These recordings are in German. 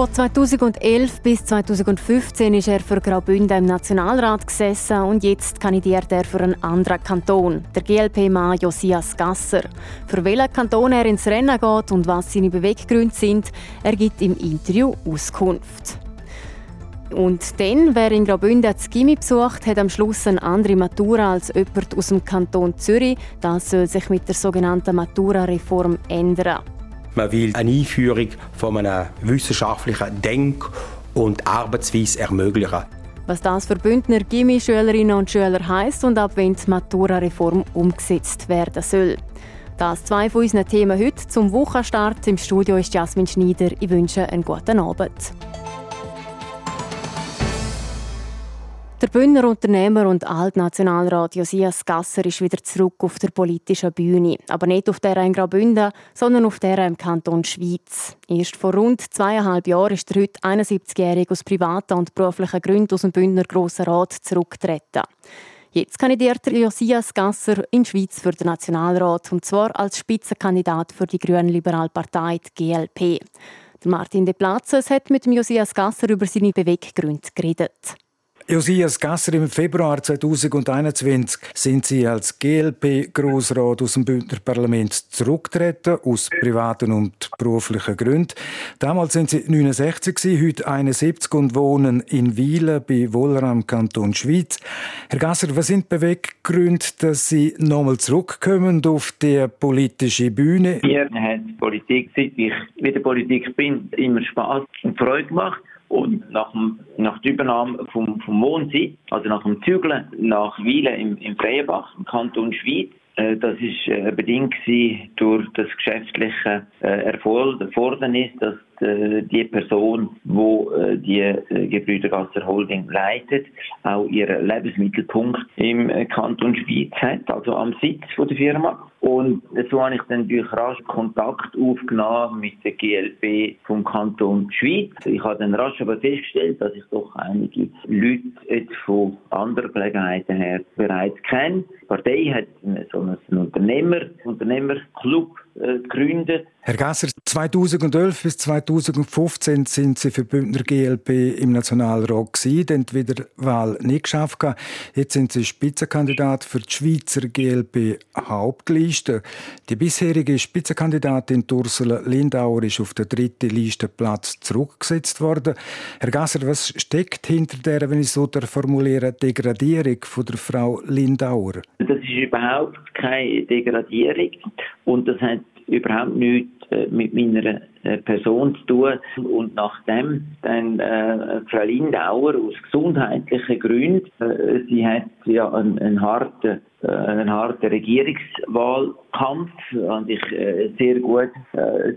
Von 2011 bis 2015 ist er für Graubünden im Nationalrat gesessen und jetzt kandidiert er für einen anderen Kanton, der GLP-Mann Josias Gasser. Für welchen Kanton er ins Rennen geht und was seine Beweggründe sind, er gibt im Interview Auskunft. Und dann, wer in Graubünden das Gimmi besucht, hat am Schluss eine andere Matura als jemand aus dem Kanton Zürich. Das soll sich mit der sogenannten Matura-Reform ändern. Man will eine Einführung von einer wissenschaftlichen Denk- und Arbeitsweise ermöglichen. Was das für Bündner Gimmi-Schülerinnen und Schüler heisst und ab wann die Matura-Reform umgesetzt werden soll. Das zwei von unseren Themen heute zum Wochenstart. Im Studio ist Jasmin Schneider. Ich wünsche einen guten Abend. Bündner Unternehmer und Altnationalrat Josias Gasser ist wieder zurück auf der politischen Bühne. Aber nicht auf der in Graubünden, sondern auf der im Kanton Schweiz. Erst vor rund zweieinhalb Jahren ist der heute 71-Jährige aus privaten und beruflichen Gründen aus dem Bündner Grossen Rat zurückgetreten. Jetzt kandidiert Josias Gasser in Schweiz für den Nationalrat, und zwar als Spitzenkandidat für die grünen-liberale Partei, die GLP. Martin De Platzes hat mit Josias Gasser über seine Beweggründe geredet. Josias Gasser, im Februar 2021 sind Sie als GLP-Grossrat aus dem Bündner Parlament zurückgetreten, aus privaten und beruflichen Gründen. Damals sind Sie 69, heute 71 und wohnen in Wielen bei Wohler Kanton Schweiz. Herr Gasser, was sind die Beweggründe, dass Sie nochmal zurückkommen auf die politische Bühne? Mir hat Politik, seit ich wieder Politik bin, immer Spaß und Freude gemacht. Und nach, dem, nach der Übernahme vom, vom Wohnsitz, also nach dem Zügeln nach Wielen im, im Freienbach, im Kanton Schwyz, äh, das ist äh, bedingt durch das geschäftliche äh, Erfolg, Erfordernis, dass äh, die Person, wo äh, die äh, Gebrüdergasser Holding leitet, auch ihren Lebensmittelpunkt im Kanton Schweiz hat, also am Sitz der Firma. Und so habe ich dann durch rasch Kontakt aufgenommen mit der GLP vom Kanton Schweiz. Ich habe dann rasch aber festgestellt, dass ich doch einige Leute jetzt von anderen Gelegenheiten her bereits kenne. Die Partei hat so einen Unternehmer, Unternehmerclub äh, gegründet. Herr Gasser, 2011 bis 2015 sind Sie für Bündner GLP im Nationalrat gewesen, dann die Wiederwahl nicht geschafft. Jetzt sind Sie Spitzenkandidat für die Schweizer GLP Hauptliste. Die bisherige Spitzenkandidatin Ursula Lindauer ist auf den dritten Listenplatz zurückgesetzt worden. Herr Gasser, was steckt hinter der, wenn ich so formuliere, Degradierung von der Frau Lindauer? Das ist überhaupt keine Degradierung und das hat überhaupt nichts äh, mit meiner äh, Person zu tun. Und nachdem dann äh, Frau Lindauer aus gesundheitlichen Gründen, äh, sie hat ja einen, einen harten äh, einen harten Regierungswahlkampf und ich äh, sehr gut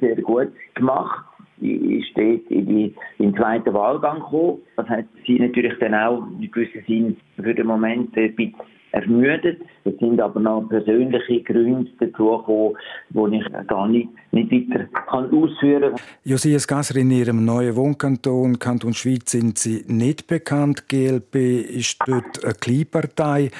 sehr gut gemacht ist dort in den zweiten Wahlgang gekommen. Das hat sie natürlich dann auch in gewissem Sinn für den Moment ein bisschen ermüdet. Es sind aber noch persönliche Gründe dazu gekommen, die ich gar nicht, nicht weiter kann ausführen kann. Josias Gasser, in Ihrem neuen Wohnkanton, Kanton Schweiz, sind Sie nicht bekannt. GLP ist dort eine Kleinpartei.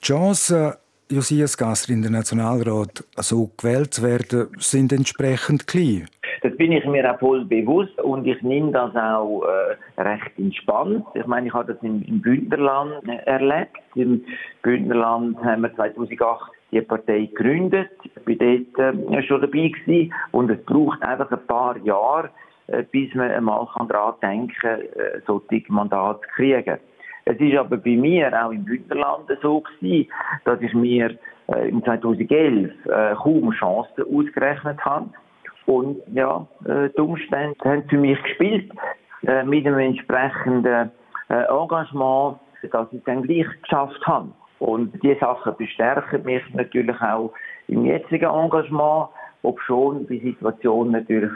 Die Chancen, Josias Gasser in den Nationalrat so gewählt zu werden, sind entsprechend klein. Das bin ich mir auch voll bewusst und ich nehme das auch äh, recht entspannt. Ich meine, ich habe das im, im Bündnerland erlebt. Im Bündnerland haben wir 2008 die Partei gegründet. Ich bin dort äh, schon dabei gewesen. und es braucht einfach ein paar Jahre, äh, bis man einmal daran denken kann, äh, solche Mandate zu kriegen. Es ist aber bei mir auch im Bündnerland so gewesen, dass ich mir äh, im 2011 äh, kaum Chancen ausgerechnet habe. Und ja, äh, die Umstände haben für mich gespielt, äh, mit einem entsprechenden äh, Engagement, dass ich es dann gleich geschafft habe. Und diese Sachen bestärken mich natürlich auch im jetzigen Engagement, obschon die Situation natürlich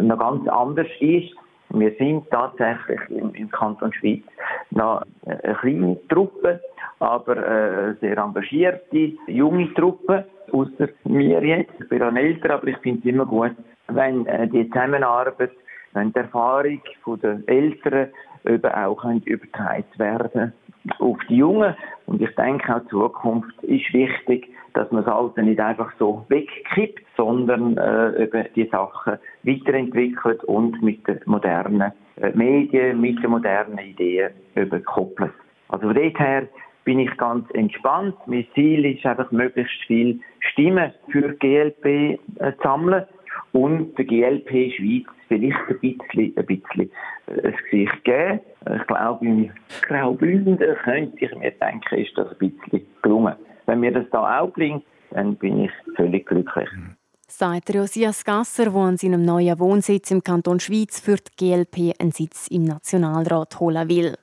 noch ganz anders ist. Wir sind tatsächlich im, im Kanton Schweiz noch eine kleine Truppe, aber äh, sehr engagierte, junge Truppe. Außer mir jetzt. Ich bin dann älter, aber ich finde es immer gut, wenn äh, die Zusammenarbeit, wenn die Erfahrung der Eltern eben auch übertragen werden auf die Jungen. Und ich denke auch, die Zukunft ist wichtig, dass man das Alte nicht einfach so wegkippt, sondern äh, eben die Sachen weiterentwickelt und mit den modernen äh, Medien, mit den modernen Ideen überkoppelt. Also von dort her bin ich ganz entspannt. Mein Ziel ist einfach, möglichst viel Stimmen für die GLP äh, zu sammeln und der GLP Schweiz vielleicht ein bisschen, ein bisschen äh, ein Gesicht geben. Ich glaube, im Graubünden könnte ich mir denken, ist das ein bisschen gelungen. Wenn mir das da auch gelingt, dann bin ich völlig glücklich. Sagt Josias Gasser, der an seinem neuen Wohnsitz im Kanton Schweiz für die GLP einen Sitz im Nationalrat holen will.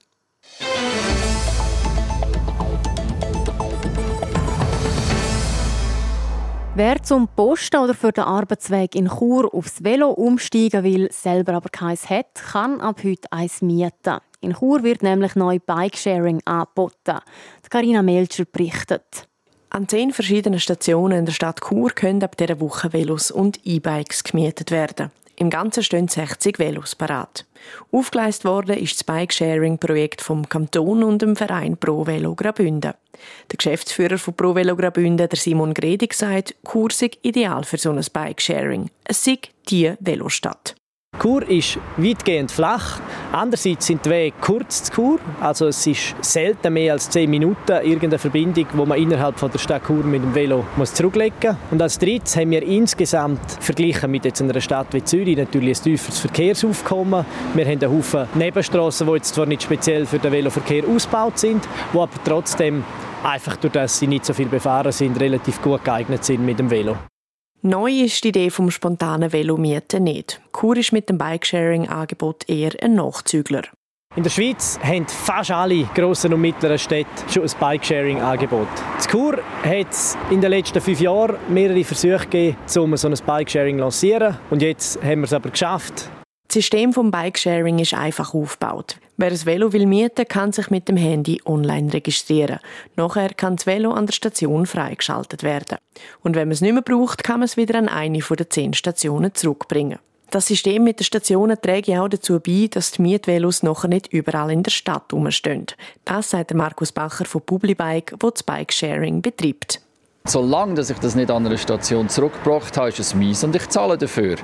Wer zum Posten oder für den Arbeitsweg in Chur aufs Velo umsteigen will, selber aber keins hat, kann ab heute eins mieten. In Chur wird nämlich neu Bikesharing angeboten. Carina Melcher berichtet. An zehn verschiedenen Stationen in der Stadt Chur können ab dieser Woche Velos und E-Bikes gemietet werden. Im Ganzen stehen 60 Velos parat. Aufgeleistet worden ist das Bike-Sharing-Projekt vom Kanton und dem Verein Pro Velo Graubünden. Der Geschäftsführer von Pro Velo Graubünden, der Simon Gredig, sagt, sei ideal für so ein Bike-Sharing. Es sei die Velostadt. Chur ist weitgehend flach. Andererseits sind die Wege kurz zu Chur. Also es ist selten mehr als 10 Minuten irgendeine Verbindung, wo man innerhalb von der Stadt Chur mit dem Velo muss zurücklegen muss. Und als drittes haben wir insgesamt, verglichen mit jetzt einer Stadt wie Zürich, natürlich ein tieferes Verkehrsaufkommen. Wir haben einen Haufen Nebenstrassen, die jetzt zwar nicht speziell für den Veloverkehr ausgebaut sind, die aber trotzdem einfach durch das sie nicht so viel befahren sind, relativ gut geeignet sind mit dem Velo. Neu ist die Idee vom spontanen Velomieten nicht. Chur ist mit dem Bikesharing-Angebot eher ein Nachzügler. In der Schweiz haben fast alle grossen und mittleren Städte schon ein Bikesharing-Angebot. In Chur hat es in den letzten fünf Jahren mehrere Versuche gegeben, um so ein Bikesharing zu lancieren. Und jetzt haben wir es aber geschafft. Das System vom Bikesharing ist einfach aufgebaut. Wer ein Velo will mieten, kann sich mit dem Handy online registrieren. Nachher kann das Velo an der Station freigeschaltet werden. Und wenn man es nicht mehr braucht, kann man es wieder an eine der zehn Stationen zurückbringen. Das System mit den Stationen trägt auch dazu bei, dass die Mietvelos nachher nicht überall in der Stadt rumstehen. Das sagt Markus Bacher von Publibike, wo das Bikesharing betreibt. Solange dass ich das nicht an einer Station zurückgebracht habe, ist es mies und ich zahle dafür.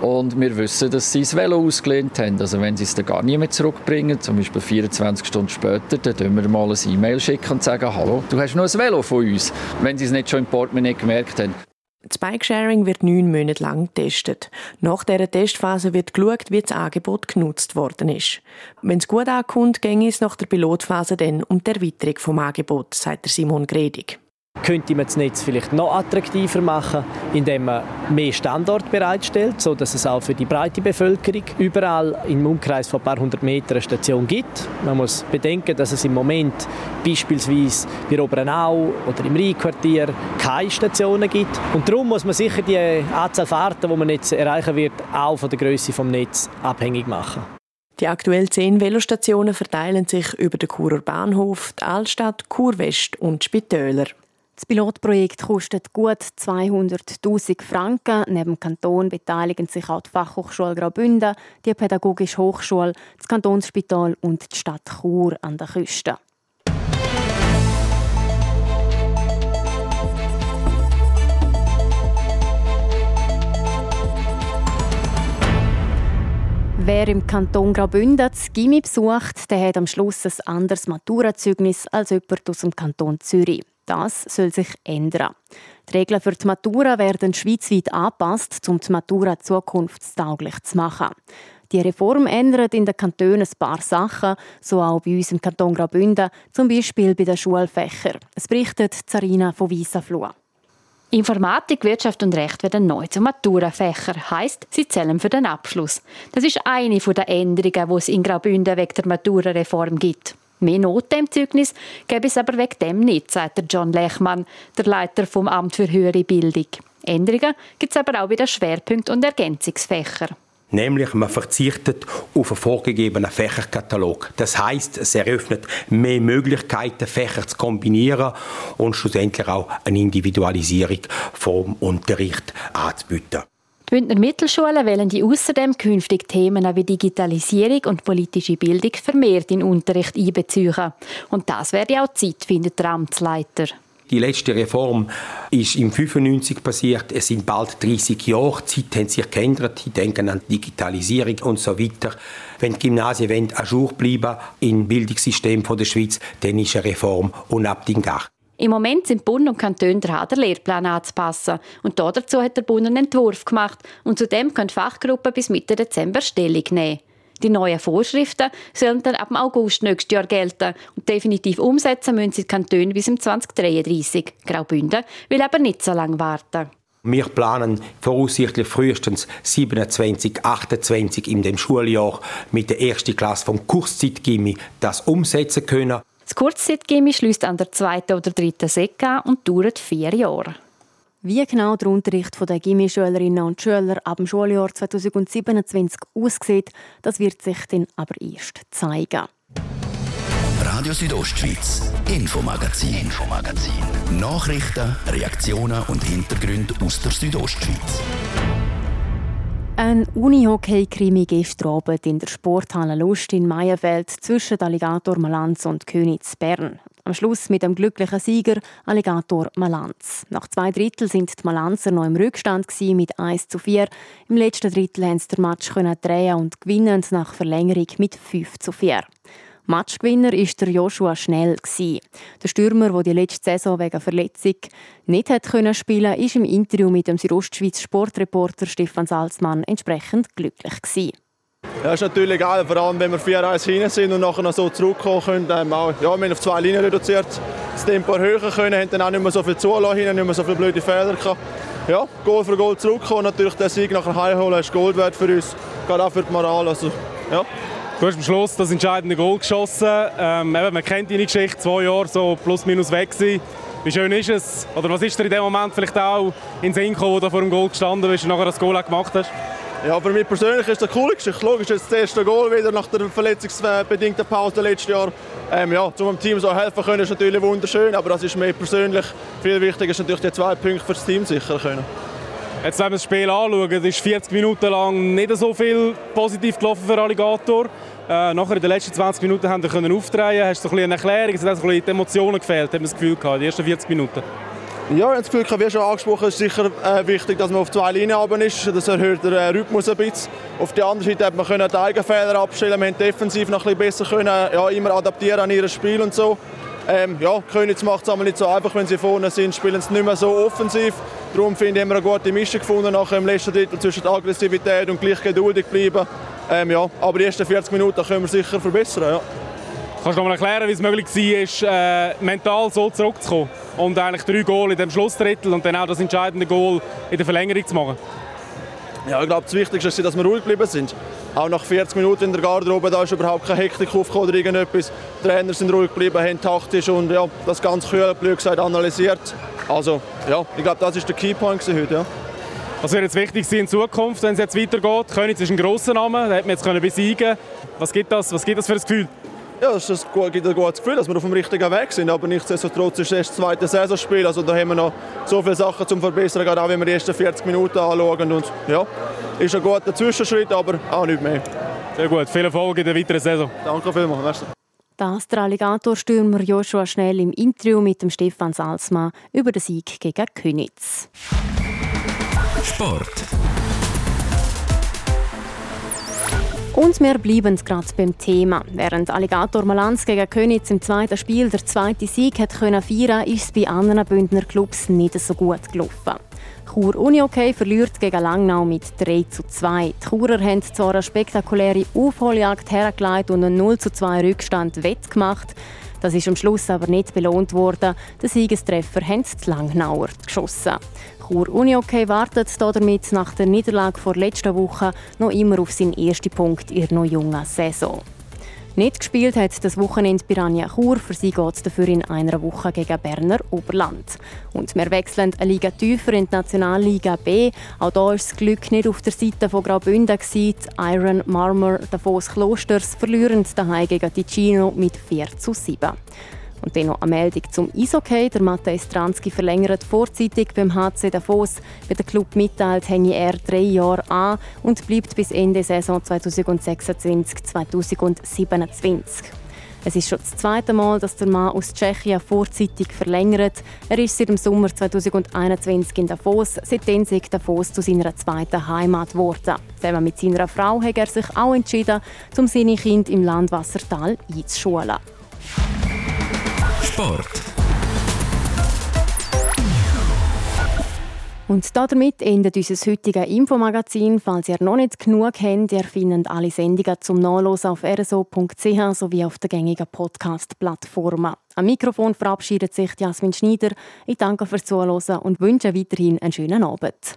Und wir wissen, dass sie das Velo ausgelehnt haben. Also wenn sie es dann gar nie mehr zurückbringen, zum Beispiel 24 Stunden später, dann schicken wir mal ein E-Mail schicken und sagen, hallo, du hast noch ein Velo von uns, wenn sie es nicht schon im Portemonnaie gemerkt haben. Das Bikesharing wird neun Monate lang getestet. Nach dieser Testphase wird geschaut, wie das Angebot genutzt worden ist. Wenn es gut ankommt, ginge es nach der Pilotphase dann um die Erweiterung des Angebots, sagt Simon Gredig könnte man das Netz vielleicht noch attraktiver machen, indem man mehr Standorte bereitstellt, so dass es auch für die breite Bevölkerung überall im Umkreis von ein paar hundert Metern eine Station gibt. Man muss bedenken, dass es im Moment beispielsweise bei Obernau oder im Rheinquartier keine Stationen gibt. Und darum muss man sicher die Anzahl Fahrten, die man jetzt erreichen wird, auch von der Größe vom Netz abhängig machen. Die aktuell zehn Velostationen verteilen sich über den Churer Bahnhof, die Altstadt, Chur West und Spitäler. Das Pilotprojekt kostet gut 200.000 Franken. Neben dem Kanton beteiligen sich auch die Fachhochschule Graubünden, die Pädagogische Hochschule, das Kantonsspital und die Stadt Chur an der Küste. Wer im Kanton Graubünden das Gimmi besucht, der hat am Schluss ein anderes Maturazeugnis als jemand aus dem Kanton Zürich. Das soll sich ändern. Die Regeln für die Matura werden schweizweit angepasst, um die Matura zukunftstauglich zu machen. Die Reform ändert in den Kantonen ein paar Sachen, so auch bei uns im Kanton Graubünden, zum Beispiel bei den Schulfächern. Es berichtet Zarina von Wiesafloh. Informatik, Wirtschaft und Recht werden neu zu Maturafächer. Heißt, sie zählen für den Abschluss. Das ist eine der Änderungen, die es in Graubünden wegen der Maturareform gibt. Mehr Noten im Zeugnis gäbe es aber wegen dem nicht, sagt John Lechmann, der Leiter vom Amt für höhere Bildung. Änderungen gibt es aber auch bei den Schwerpunkt- und Ergänzungsfächern. Nämlich, man verzichtet auf einen vorgegebenen Fächerkatalog. Das heißt, es eröffnet mehr Möglichkeiten, Fächer zu kombinieren und schlussendlich auch eine Individualisierung vom Unterricht anzubieten. Bündner Mittelschulen wollen die außerdem künftig Themen wie Digitalisierung und politische Bildung vermehrt in Unterricht einbeziehen. Und das wäre auch Zeit, findet der Amtsleiter. Die letzte Reform ist im 95 passiert. Es sind bald 30 Jahre. Die Zeit hat sich geändert. Die denken an Digitalisierung und so weiter. Wenn die Gymnasien wollen, jour bleiben im Bildungssystem der Schweiz, dann ist eine Reform unabdingbar. Im Moment sind Bund und Kantone dran, den Lehrplan anzupassen. Und dazu hat der Bund einen Entwurf gemacht. Und zudem können Fachgruppen bis Mitte Dezember Stellung nehmen. Die neuen Vorschriften sollen dann ab August nächstes Jahr gelten. Und definitiv umsetzen müssen sie die Kantone bis 2033. Graubünden will aber nicht so lange warten. Wir planen voraussichtlich frühestens 27, 28 in dem Schuljahr mit der ersten Klasse vom Kurszeitgimmi das umsetzen können. Das Kurzzeitgimmi schließt an der zweiten oder dritten Sek und dauert vier Jahre. Wie genau der Unterricht der Gimmischülerinnen und Schüler ab dem Schuljahr 2027 aussieht, das wird sich dann aber erst zeigen. Radio Südostschweiz, Infomagazin, Infomagazin. Nachrichten, Reaktionen und Hintergründe aus der Südostschweiz. Ein Unihockey-Krimi gestern Abend in der Sporthalle Lust in Meierfeld zwischen Alligator Malanz und Königs Bern. Am Schluss mit dem glücklichen Sieger Alligator Malanz. Nach zwei Drittel sind die Malanzer noch im Rückstand mit 1 zu 4. Im letzten Drittel haben sie den Match drehen und gewinnen nach Verlängerung mit 5 zu 4. Matchgewinner ist der Joshua Schnell Der Stürmer, der die letzte Saison wegen Verletzung nicht hat können spielen, ist im Interview mit dem Südostschweiz Sportreporter Stefan Salzmann entsprechend glücklich gewesen. Ja, ist natürlich geil, vor allem wenn wir 4-1 hinten sind und nachher noch so zurückkommen können. Ähm, auch, ja, wir haben auf zwei Linien reduziert, das Tempo erhöhen können, haben dann auch nicht mehr so viel zulassen, nicht mehr so viele blöde Fehler gehabt. Ja, Goal für Goal zurückkommen, natürlich der Sieg nachher heimholen ist Gold wert für uns, gerade auch für die Moral. Also, ja. Du hast am Schluss das entscheidende Goal geschossen. Ähm, eben, man kennt deine Geschichte, zwei Jahre so plus minus weg gewesen. Wie schön ist es? Oder was ist dir in dem Moment vielleicht auch in den Sinn gekommen, wo du vor dem Goal gestanden bist und nachher das Goal auch gemacht hast? Ja, für mich persönlich ist das coole Geschichte. Logisch, ist das erste Goal wieder nach der verletzungsbedingten Pause letztes Jahr. Ähm, ja, um Team so helfen können, ist natürlich wunderschön, aber das ist mir persönlich viel wichtiger, ist natürlich die zwei Punkte für das Team sichern können. Jetzt, wir das Spiel anschauen, ist 40 Minuten lang nicht so viel positiv gelaufen für Alligator. Äh, nachher in den letzten 20 Minuten haben wir aufdrehen. Hast du eine Erklärung? Es hat so die Emotionen gefehlt, hat man das Gefühl gehabt, die ersten 40 Minuten. Ja, ich das Gefühl, wie schon angesprochen, ist sicher äh, wichtig, dass man auf zwei Linien oben ist. Das erhöht den äh, Rhythmus ein bisschen. Auf der anderen Seite hat man können die Eigenfehler abstellen. Wir haben defensiv noch ein bisschen besser können, ja, immer adaptieren an ihr Spiel und so. Ähm, ja, Königs macht es nicht so einfach, wenn sie vorne sind, spielen sie nicht mehr so offensiv. Darum finde ich, haben wir eine gute Mischung gefunden nach dem letzten Drittel zwischen Aggressivität und gleich geduldig bleiben. Ähm, ja, aber die ersten 40 Minuten können wir sicher verbessern. Ja. Kannst du noch mal erklären, wie es möglich war, äh, mental so zurückzukommen und eigentlich drei Goal in dem Schlussdrittel und dann auch das entscheidende Goal in der Verlängerung zu machen? Ja, ich glaube, das Wichtigste ist, dass wir ruhig geblieben sind. Auch nach 40 Minuten in der Garderobe da ist überhaupt keine Hektik aufgekommen oder irgendetwas. Die Trainer sind ruhig geblieben, haben taktisch und ja, das ganz kühl, blöd gesagt, analysiert. Also, ja, ich glaube, das ist der Keypoint heute. Ja. Was wird jetzt wichtig sein in Zukunft, wenn es jetzt weitergeht? Königs ist ein grosser Name, den hat man jetzt besiegen Was gibt das, was gibt das für ein Gefühl? Ja, es gibt ein gutes Gefühl, dass wir auf dem richtigen Weg sind. Aber nichtsdestotrotz ist es das zweite Saisonspiel. Also da haben wir noch so viele Sachen zum Verbessern, gerade auch wenn wir die ersten 40 Minuten anschauen. Und ja, ist ein guter Zwischenschritt, aber auch nicht mehr. Sehr gut. Viel Erfolg in der weiteren Saison. Danke vielmals. Merci. Das der Alligatorstürmer Joshua Schnell im Interview mit dem Stefan Salzmann über den Sieg gegen Königs. Sport. Und wir bleiben gerade beim Thema. Während Alligator Malanz gegen Königs im zweiten Spiel der zweite Sieg hat können feiern, ist es bei anderen Bündner Clubs nicht so gut gelaufen. Chur Unihockey verliert gegen Langnau mit 3 zu 2. Die Churer haben zwar eine spektakuläre Aufholjagd hergelegt und einen 0 zu 2 Rückstand wettgemacht. Das ist am Schluss aber nicht belohnt worden. Den Siegestreffer haben die Langnauer geschossen. Chur Unihockey wartet damit nach der Niederlage vor letzter Woche noch immer auf seinen ersten Punkt in noch jungen Saison. Nicht gespielt hat das Wochenende Piranha Chur. Für sie geht es dafür in einer Woche gegen Berner Oberland. Und wir wechseln eine Liga tiefer in die Nationalliga B. Auch da war das Glück nicht auf der Seite von Graubünden. Die Iron Marmor Davos Klosters verlieren daheim gegen Ticino mit 4 zu 7. Und dann noch eine Meldung zum Eishockey. Der Matej Stransky verlängert vorzeitig beim HC Davos. Wie der Club mitteilt, hänge er drei Jahre an und bleibt bis Ende Saison 2026-2027. Es ist schon das zweite Mal, dass der Mann aus Tschechien vorzeitig verlängert. Er ist seit dem Sommer 2021 in Davos. Seitdem ist Davos zu seiner zweiten Heimat geworden. Zusammen mit seiner Frau hat er sich auch entschieden, um seine Kinder im Landwassertal einzuschulen. Sport. Und damit endet unser heutiges Infomagazin. Falls ihr noch nicht genug habt, ihr findet alle Sendungen zum Nachlesen auf rso.ch sowie auf der gängigen Podcast-Plattformen. Am Mikrofon verabschiedet sich Jasmin Schneider. Ich danke fürs Zuhören und wünsche weiterhin einen schönen Abend.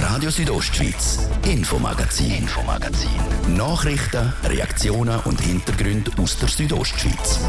Radio Südostschweiz, Infomagazin, Infomagazin. Nachrichten, Reaktionen und Hintergründe aus der Südostschweiz.